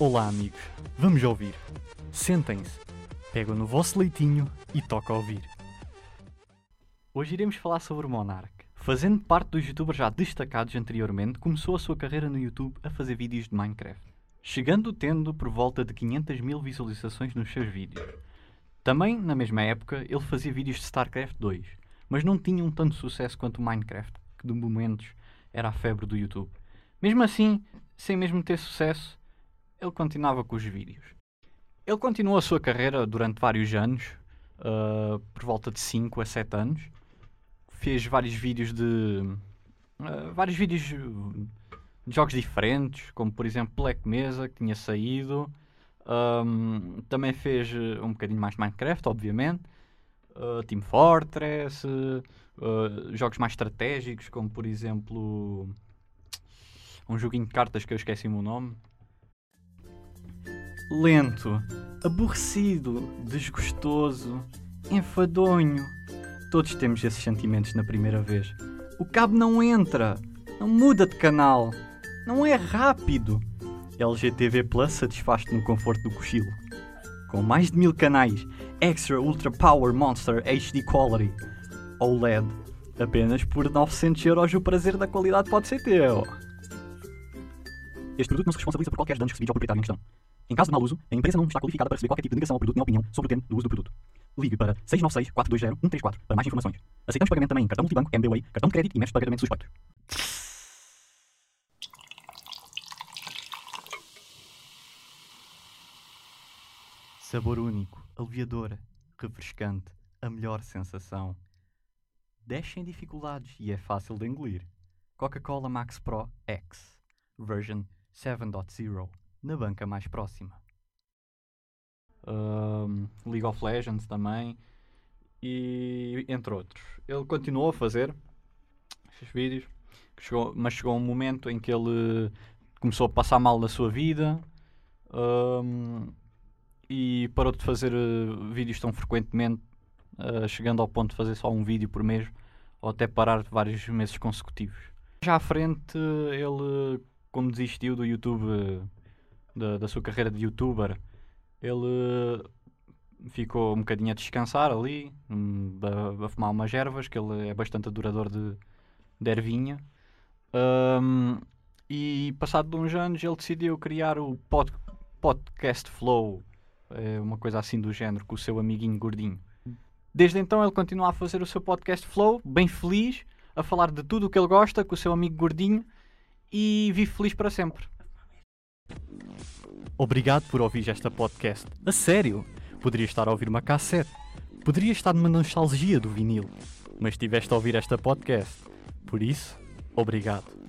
Olá, amigos. Vamos ouvir. Sentem-se, pegam no vosso leitinho e toca ouvir. Hoje iremos falar sobre o Monark. Fazendo parte dos youtubers já destacados anteriormente, começou a sua carreira no YouTube a fazer vídeos de Minecraft, chegando tendo por volta de 500 mil visualizações nos seus vídeos. Também, na mesma época, ele fazia vídeos de StarCraft 2, mas não tinham tanto sucesso quanto o Minecraft, que de momentos era a febre do YouTube. Mesmo assim, sem mesmo ter sucesso, ele continuava com os vídeos. Ele continuou a sua carreira durante vários anos, uh, por volta de 5 a 7 anos. Fez vários vídeos de. Uh, vários vídeos de jogos diferentes, como por exemplo Black Mesa, que tinha saído. Um, também fez um bocadinho mais Minecraft, obviamente. Uh, Team Fortress, jogos mais estratégicos, como por exemplo um joguinho de cartas que eu esqueci-me o nome. Lento, aborrecido, desgostoso, enfadonho. Todos temos esses sentimentos na primeira vez. O cabo não entra, não muda de canal, não é rápido. LGTV Plus satisfaz-te no conforto do cochilo. Com mais de mil canais, Extra Ultra Power Monster HD Quality, OLED, apenas por 900 euros o prazer da qualidade pode ser teu. Este produto não se responsabiliza por qualquer danos recebidos ao proprietário em questão. Em caso de mau uso, a empresa não está qualificada para receber qualquer tipo de negação ao produto nem opinião sobre o tema do uso do produto. Ligue para 696-420-134 para mais informações. Aceitamos pagamento também em cartão multibanco, MBWay, cartão de crédito e métodos de pagamento suspeitos. Sabor único, aliviador, refrescante, a melhor sensação. Deixem dificuldades e é fácil de engolir. Coca-Cola Max Pro X version 7.0 na banca mais próxima. Um, League of Legends também e entre outros. Ele continuou a fazer estes vídeos, chegou, mas chegou um momento em que ele começou a passar mal na sua vida um, e parou de fazer uh, vídeos tão frequentemente, uh, chegando ao ponto de fazer só um vídeo por mês ou até parar vários meses consecutivos. Já à frente, ele como desistiu do YouTube, da, da sua carreira de youtuber, ele ficou um bocadinho a descansar ali, a, a fumar umas ervas, que ele é bastante adorador de, de ervinha. Um, e passado uns anos ele decidiu criar o pod, Podcast Flow, é uma coisa assim do género, com o seu amiguinho gordinho. Desde então ele continua a fazer o seu podcast Flow, bem feliz, a falar de tudo o que ele gosta com o seu amigo gordinho e vive feliz para sempre. Obrigado por ouvir esta podcast. A sério, poderia estar a ouvir uma cassete, poderia estar numa nostalgia do vinil, mas estiveste a ouvir esta podcast. Por isso, obrigado.